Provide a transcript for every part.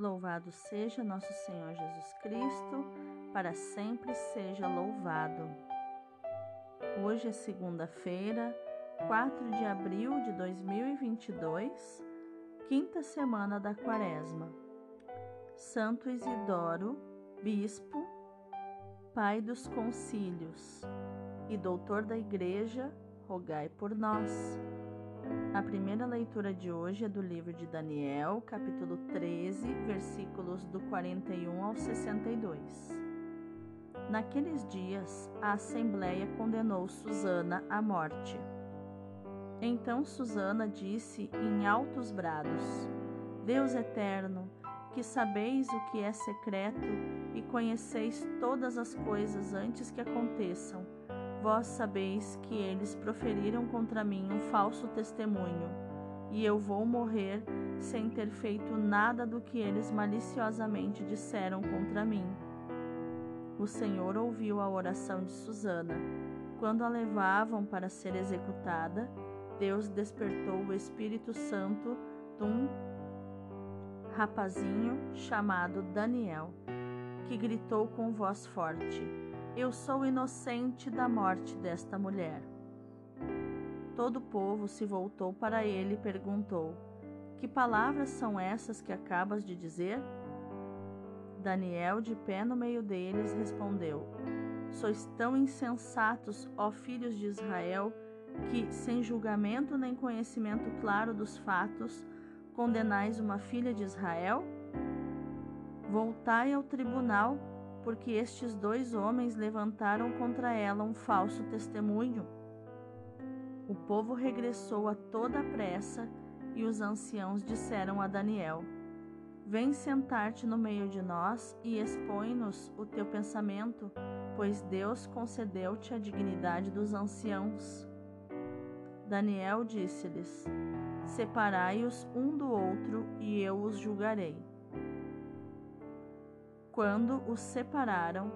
Louvado seja nosso Senhor Jesus Cristo, para sempre seja louvado. Hoje é segunda-feira, 4 de abril de 2022, quinta semana da Quaresma. Santo Isidoro, bispo, pai dos concílios e doutor da Igreja, rogai por nós. A primeira leitura de hoje é do livro de Daniel, capítulo 13, versículos do 41 ao 62. Naqueles dias, a Assembleia condenou Susana à morte. Então Susana disse em altos brados: Deus eterno, que sabeis o que é secreto e conheceis todas as coisas antes que aconteçam, Vós sabeis que eles proferiram contra mim um falso testemunho, e eu vou morrer sem ter feito nada do que eles maliciosamente disseram contra mim. O Senhor ouviu a oração de Susana. Quando a levavam para ser executada, Deus despertou o Espírito Santo de um rapazinho chamado Daniel, que gritou com voz forte: eu sou inocente da morte desta mulher. Todo o povo se voltou para ele e perguntou: Que palavras são essas que acabas de dizer? Daniel, de pé no meio deles, respondeu: Sois tão insensatos, ó filhos de Israel, que, sem julgamento nem conhecimento claro dos fatos, condenais uma filha de Israel? Voltai ao tribunal porque estes dois homens levantaram contra ela um falso testemunho. O povo regressou a toda pressa e os anciãos disseram a Daniel: Vem sentar-te no meio de nós e expõe-nos o teu pensamento, pois Deus concedeu-te a dignidade dos anciãos. Daniel disse-lhes: Separai-os um do outro e eu os julgarei. Quando os separaram,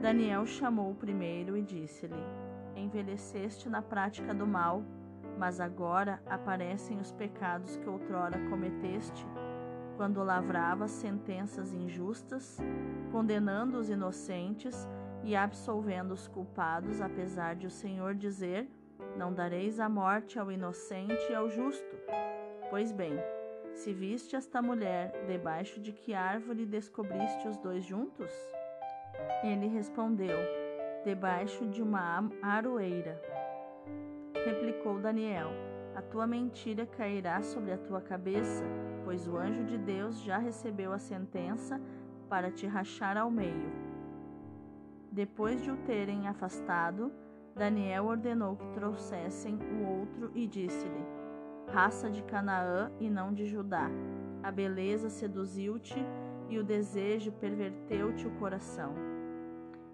Daniel chamou o primeiro e disse-lhe: Envelheceste na prática do mal, mas agora aparecem os pecados que outrora cometeste, quando lavravas sentenças injustas, condenando os inocentes e absolvendo os culpados, apesar de o Senhor dizer: Não dareis a morte ao inocente e ao justo. Pois bem, se viste esta mulher, debaixo de que árvore descobriste os dois juntos? Ele respondeu: Debaixo de uma aroeira. Replicou Daniel: A tua mentira cairá sobre a tua cabeça, pois o anjo de Deus já recebeu a sentença para te rachar ao meio. Depois de o terem afastado, Daniel ordenou que trouxessem o outro e disse-lhe: raça de Canaã e não de Judá. A beleza seduziu-te e o desejo perverteu-te o coração.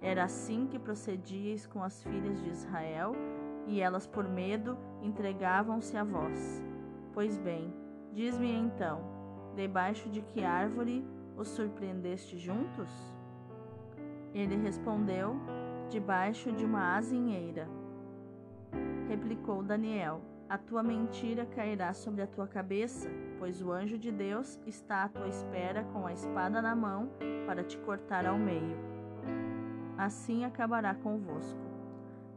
Era assim que procedíeis com as filhas de Israel, e elas, por medo, entregavam-se a vós. Pois bem, diz-me então, debaixo de que árvore os surpreendeste juntos? Ele respondeu, debaixo de uma azinheira. Replicou Daniel, a tua mentira cairá sobre a tua cabeça, pois o anjo de Deus está à tua espera com a espada na mão para te cortar ao meio. Assim acabará convosco.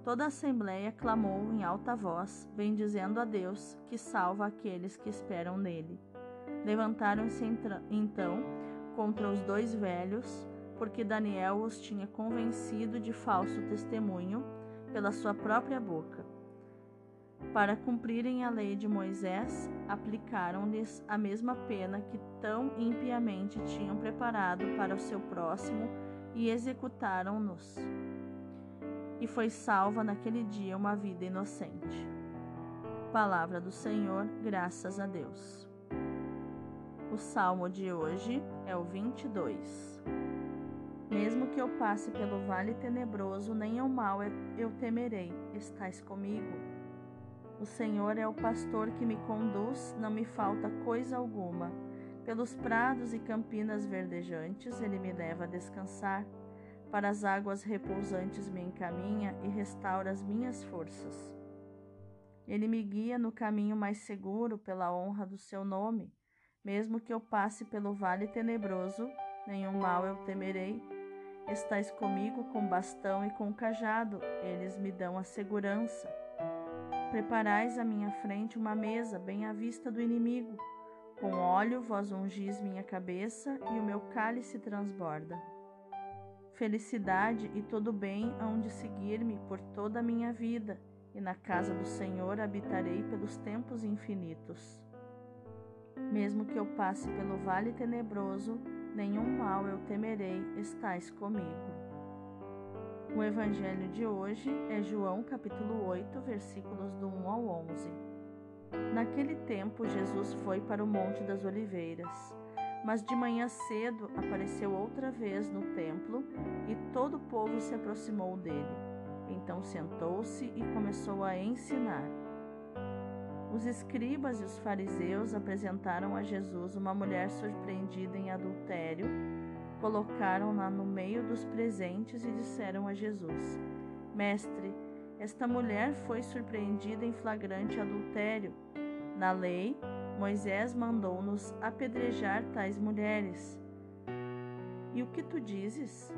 Toda a assembleia clamou em alta voz, bendizendo a Deus, que salva aqueles que esperam nele. Levantaram-se então contra os dois velhos, porque Daniel os tinha convencido de falso testemunho pela sua própria boca para cumprirem a lei de Moisés, aplicaram-lhes a mesma pena que tão impiamente tinham preparado para o seu próximo e executaram-nos. E foi salva naquele dia uma vida inocente. Palavra do Senhor, graças a Deus. O salmo de hoje é o 22. Mesmo que eu passe pelo vale tenebroso, nem ao mal eu temerei, estás comigo. O Senhor é o pastor que me conduz, não me falta coisa alguma. Pelos prados e campinas verdejantes ele me leva a descansar. Para as águas repousantes me encaminha e restaura as minhas forças. Ele me guia no caminho mais seguro pela honra do seu nome. Mesmo que eu passe pelo vale tenebroso, nenhum mal eu temerei. Estais comigo com bastão e com cajado, eles me dão a segurança. Preparais à minha frente uma mesa bem à vista do inimigo. Com óleo vós ungis minha cabeça e o meu cálice transborda. Felicidade e todo bem hão de seguir-me por toda a minha vida, e na casa do Senhor habitarei pelos tempos infinitos. Mesmo que eu passe pelo vale tenebroso, nenhum mal eu temerei, estais comigo. O evangelho de hoje é João capítulo 8, versículos do 1 ao 11. Naquele tempo, Jesus foi para o Monte das Oliveiras. Mas de manhã cedo apareceu outra vez no templo e todo o povo se aproximou dele. Então sentou-se e começou a ensinar. Os escribas e os fariseus apresentaram a Jesus uma mulher surpreendida em adultério, colocaram-na no meio dos presentes e disseram a Jesus: Mestre, esta mulher foi surpreendida em flagrante adultério. Na lei, Moisés mandou-nos apedrejar tais mulheres. E o que tu dizes?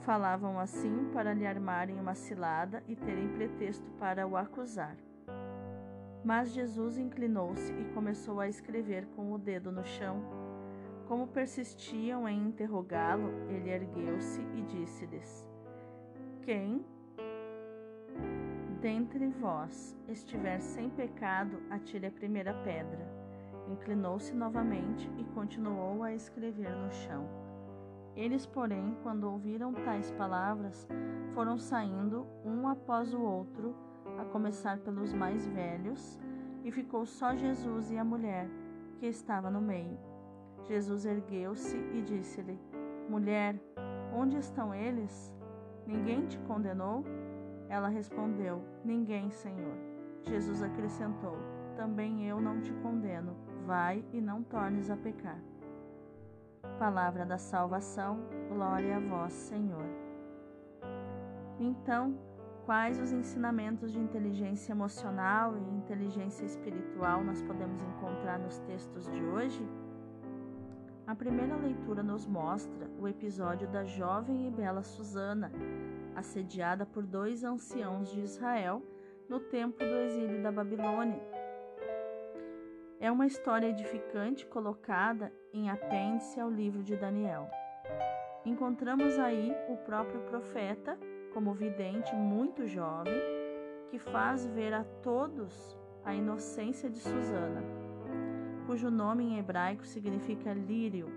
Falavam assim para lhe armarem uma cilada e terem pretexto para o acusar. Mas Jesus inclinou-se e começou a escrever com o dedo no chão. Como persistiam em interrogá-lo, ele ergueu-se e disse-lhes: Quem dentre vós estiver sem pecado, atire a primeira pedra. Inclinou-se novamente e continuou a escrever no chão. Eles, porém, quando ouviram tais palavras, foram saindo um após o outro a começar pelos mais velhos, e ficou só Jesus e a mulher, que estava no meio. Jesus ergueu-se e disse-lhe: Mulher, onde estão eles? Ninguém te condenou? Ela respondeu: Ninguém, Senhor. Jesus acrescentou: Também eu não te condeno. Vai e não tornes a pecar. Palavra da salvação, glória a vós, Senhor. Então, Quais os ensinamentos de inteligência emocional e inteligência espiritual nós podemos encontrar nos textos de hoje? A primeira leitura nos mostra o episódio da jovem e bela Susana, assediada por dois anciãos de Israel no tempo do exílio da Babilônia. É uma história edificante colocada em apêndice ao livro de Daniel. Encontramos aí o próprio profeta como vidente muito jovem, que faz ver a todos a inocência de Susana, cujo nome em hebraico significa lírio,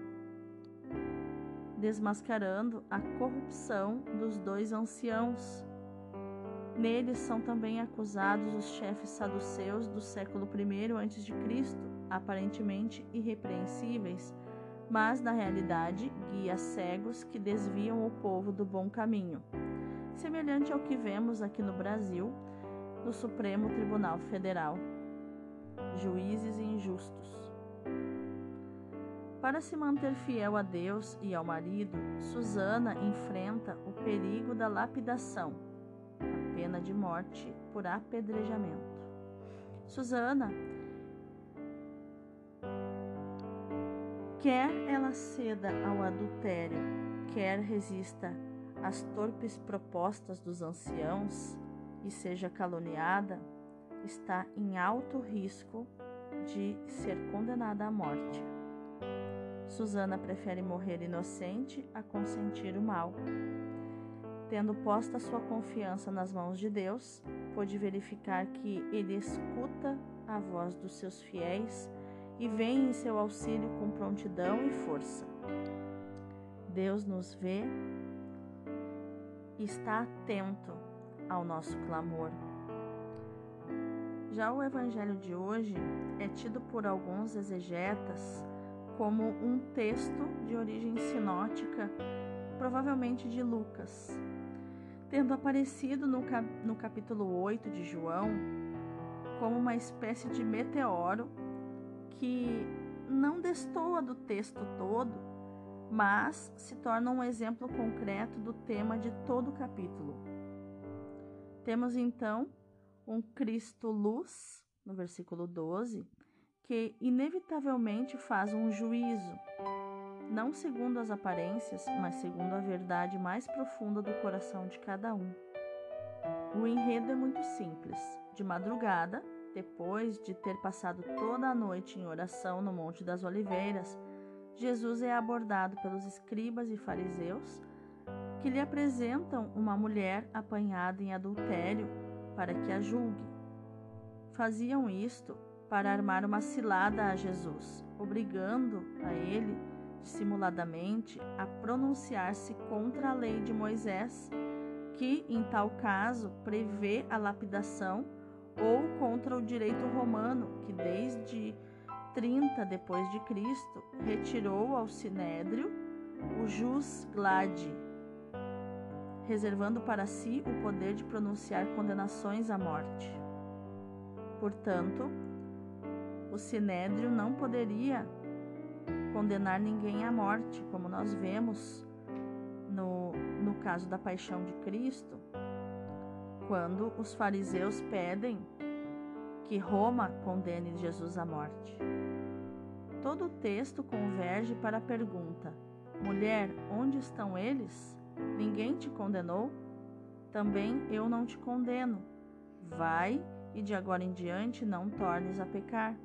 desmascarando a corrupção dos dois anciãos. Neles são também acusados os chefes saduceus do século I a.C., aparentemente irrepreensíveis, mas na realidade guias cegos que desviam o povo do bom caminho semelhante ao que vemos aqui no Brasil, no Supremo Tribunal Federal. Juízes injustos. Para se manter fiel a Deus e ao marido, Susana enfrenta o perigo da lapidação, a pena de morte por apedrejamento. Susana quer ela ceda ao adultério, quer resista as torpes propostas dos anciãos e seja caluniada, está em alto risco de ser condenada à morte. Susana prefere morrer inocente a consentir o mal. Tendo posta sua confiança nas mãos de Deus, pôde verificar que Ele escuta a voz dos seus fiéis e vem em seu auxílio com prontidão e força. Deus nos vê está atento ao nosso clamor. Já o evangelho de hoje é tido por alguns exegetas como um texto de origem sinótica, provavelmente de Lucas, tendo aparecido no, cap no capítulo 8 de João como uma espécie de meteoro que não destoa do texto todo, mas se torna um exemplo concreto do tema de todo o capítulo. Temos então um Cristo luz, no versículo 12, que inevitavelmente faz um juízo, não segundo as aparências, mas segundo a verdade mais profunda do coração de cada um. O enredo é muito simples. De madrugada, depois de ter passado toda a noite em oração no Monte das Oliveiras, Jesus é abordado pelos escribas e fariseus que lhe apresentam uma mulher apanhada em adultério para que a julgue. Faziam isto para armar uma cilada a Jesus, obrigando a ele, dissimuladamente, a pronunciar-se contra a lei de Moisés, que, em tal caso, prevê a lapidação, ou contra o direito romano, que desde 30 depois de Cristo retirou ao sinédrio o jus gladi, reservando para si o poder de pronunciar condenações à morte. Portanto, o sinédrio não poderia condenar ninguém à morte, como nós vemos no, no caso da paixão de Cristo, quando os fariseus pedem que Roma condene Jesus à morte. Todo o texto converge para a pergunta: Mulher, onde estão eles? Ninguém te condenou? Também eu não te condeno. Vai e de agora em diante não tornes a pecar.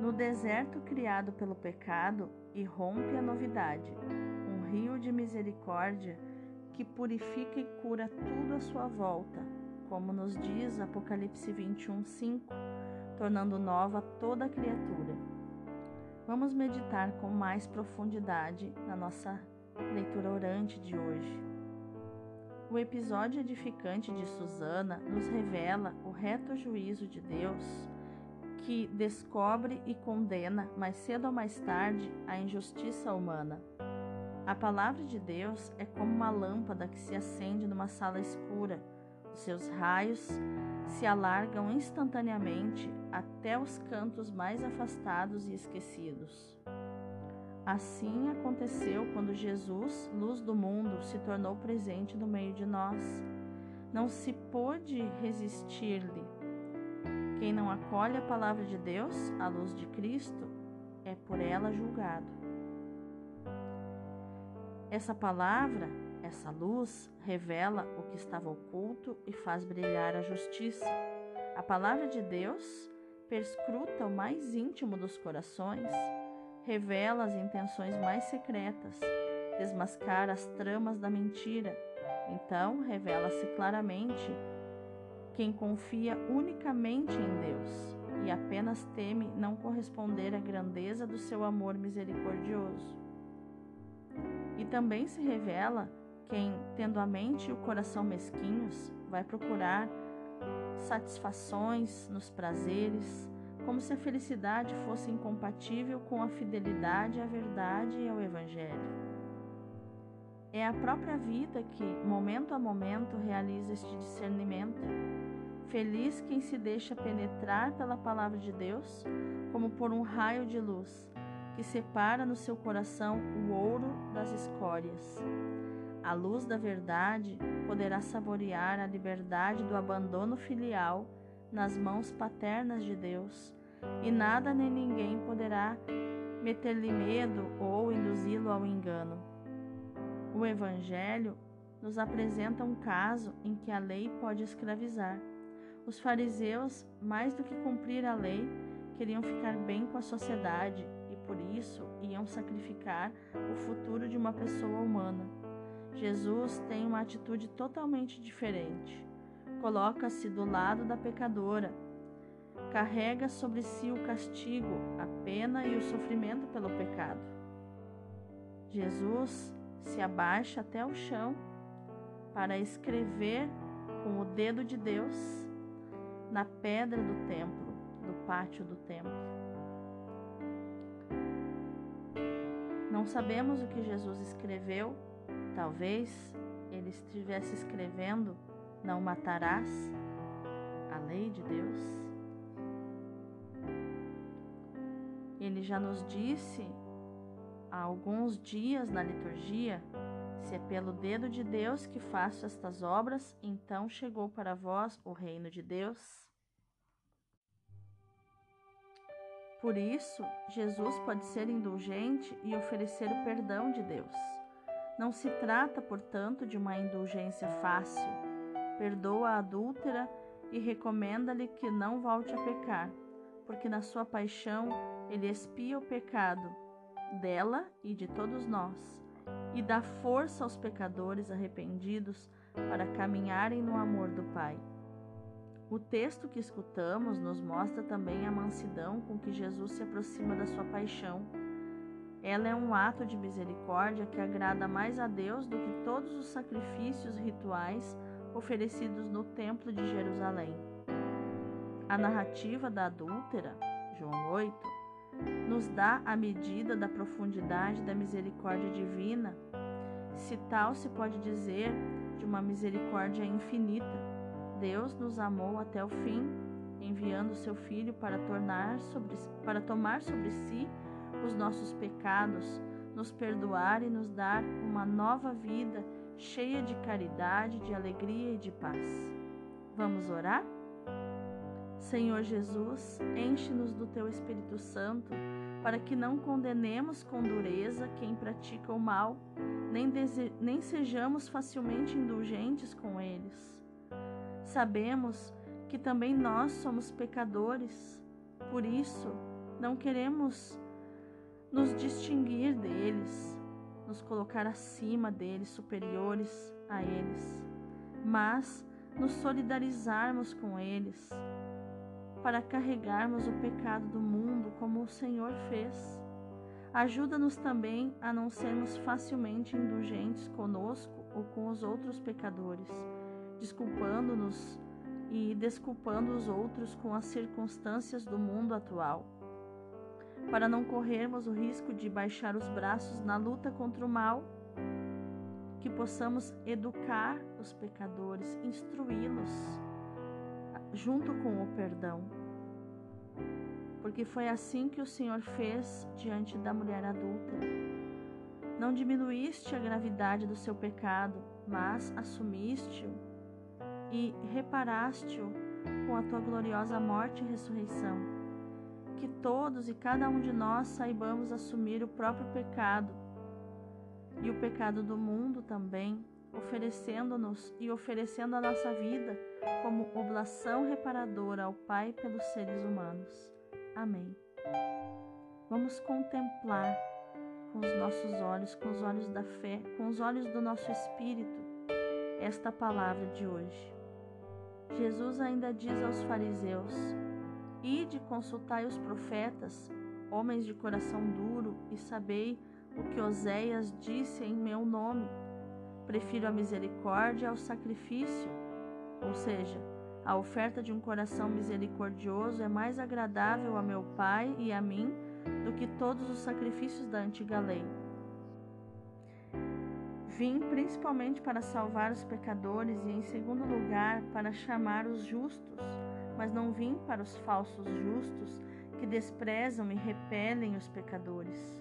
No deserto criado pelo pecado, irrompe a novidade, um rio de misericórdia que purifica e cura tudo à sua volta, como nos diz Apocalipse 21, 5, tornando nova toda criatura. Vamos meditar com mais profundidade na nossa leitura orante de hoje. O episódio edificante de Susana nos revela o reto juízo de Deus que descobre e condena, mais cedo ou mais tarde, a injustiça humana. A palavra de Deus é como uma lâmpada que se acende numa sala escura. Os seus raios se alargam instantaneamente até os cantos mais afastados e esquecidos. Assim aconteceu quando Jesus, luz do mundo, se tornou presente no meio de nós. Não se pôde resistir-lhe quem não acolhe a palavra de Deus, a luz de Cristo, é por ela julgado. Essa palavra, essa luz, revela o que estava oculto e faz brilhar a justiça. A palavra de Deus perscruta o mais íntimo dos corações, revela as intenções mais secretas, desmascara as tramas da mentira. Então, revela-se claramente quem confia unicamente em Deus e apenas teme não corresponder à grandeza do seu amor misericordioso. E também se revela quem, tendo a mente e o coração mesquinhos, vai procurar satisfações nos prazeres, como se a felicidade fosse incompatível com a fidelidade à verdade e ao Evangelho. É a própria vida que, momento a momento, realiza este discernimento Feliz quem se deixa penetrar pela palavra de Deus, como por um raio de luz, que separa no seu coração o ouro das escórias. A luz da verdade poderá saborear a liberdade do abandono filial nas mãos paternas de Deus, e nada nem ninguém poderá meter-lhe medo ou induzi-lo ao engano. O Evangelho nos apresenta um caso em que a lei pode escravizar. Os fariseus, mais do que cumprir a lei, queriam ficar bem com a sociedade e por isso iam sacrificar o futuro de uma pessoa humana. Jesus tem uma atitude totalmente diferente. Coloca-se do lado da pecadora, carrega sobre si o castigo, a pena e o sofrimento pelo pecado. Jesus se abaixa até o chão para escrever com o dedo de Deus na pedra do templo, do pátio do templo. Não sabemos o que Jesus escreveu, talvez ele estivesse escrevendo: Não matarás, a lei de Deus. Ele já nos disse há alguns dias na liturgia se é pelo dedo de Deus que faço estas obras, então chegou para vós o reino de Deus. Por isso, Jesus pode ser indulgente e oferecer o perdão de Deus. Não se trata, portanto, de uma indulgência fácil. Perdoa a adúltera e recomenda-lhe que não volte a pecar, porque na sua paixão ele expia o pecado dela e de todos nós, e dá força aos pecadores arrependidos para caminharem no amor do Pai. O texto que escutamos nos mostra também a mansidão com que Jesus se aproxima da sua paixão. Ela é um ato de misericórdia que agrada mais a Deus do que todos os sacrifícios rituais oferecidos no Templo de Jerusalém. A narrativa da adúltera, João 8, nos dá a medida da profundidade da misericórdia divina, se tal se pode dizer de uma misericórdia infinita Deus nos amou até o fim, enviando seu Filho para, tornar sobre, para tomar sobre si os nossos pecados, nos perdoar e nos dar uma nova vida cheia de caridade, de alegria e de paz. Vamos orar? Senhor Jesus, enche-nos do teu Espírito Santo, para que não condenemos com dureza quem pratica o mal, nem, nem sejamos facilmente indulgentes com eles. Sabemos que também nós somos pecadores, por isso não queremos nos distinguir deles, nos colocar acima deles, superiores a eles, mas nos solidarizarmos com eles, para carregarmos o pecado do mundo como o Senhor fez. Ajuda-nos também a não sermos facilmente indulgentes conosco ou com os outros pecadores desculpando-nos e desculpando os outros com as circunstâncias do mundo atual, para não corrermos o risco de baixar os braços na luta contra o mal, que possamos educar os pecadores, instruí-los junto com o perdão. Porque foi assim que o Senhor fez diante da mulher adulta. Não diminuíste a gravidade do seu pecado, mas assumiste-o e reparaste-o com a tua gloriosa morte e ressurreição. Que todos e cada um de nós saibamos assumir o próprio pecado e o pecado do mundo também, oferecendo-nos e oferecendo a nossa vida como oblação reparadora ao Pai pelos seres humanos. Amém. Vamos contemplar com os nossos olhos, com os olhos da fé, com os olhos do nosso espírito, esta palavra de hoje. Jesus ainda diz aos fariseus: Ide consultai os profetas, homens de coração duro, e sabei o que Oséias disse em meu nome. Prefiro a misericórdia ao sacrifício. Ou seja, a oferta de um coração misericordioso é mais agradável a meu Pai e a mim do que todos os sacrifícios da antiga lei. Vim principalmente para salvar os pecadores e, em segundo lugar, para chamar os justos, mas não vim para os falsos justos que desprezam e repelem os pecadores.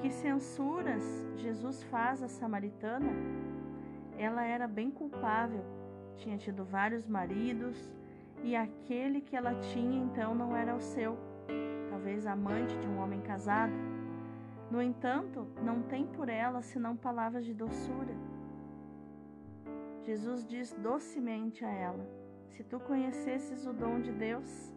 Que censuras Jesus faz à samaritana? Ela era bem culpável, tinha tido vários maridos e aquele que ela tinha então não era o seu, talvez amante de um homem casado. No entanto, não tem por ela senão palavras de doçura. Jesus diz docemente a ela: Se tu conhecesses o dom de Deus,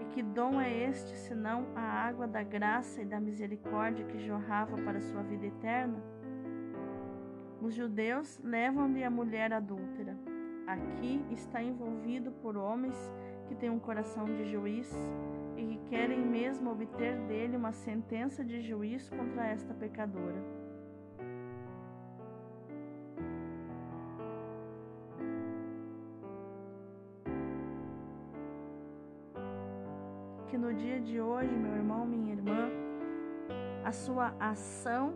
e que dom é este senão a água da graça e da misericórdia que jorrava para sua vida eterna? Os judeus levam-lhe a mulher adúltera. Aqui está envolvido por homens que têm um coração de juiz e que querem mesmo obter dele uma sentença de juízo contra esta pecadora. No dia de hoje, meu irmão, minha irmã, a sua ação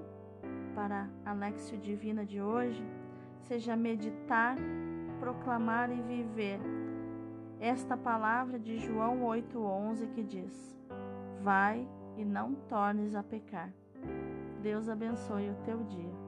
para a Lexio Divina de hoje seja meditar, proclamar e viver esta palavra de João 8,11 que diz: Vai e não tornes a pecar. Deus abençoe o teu dia.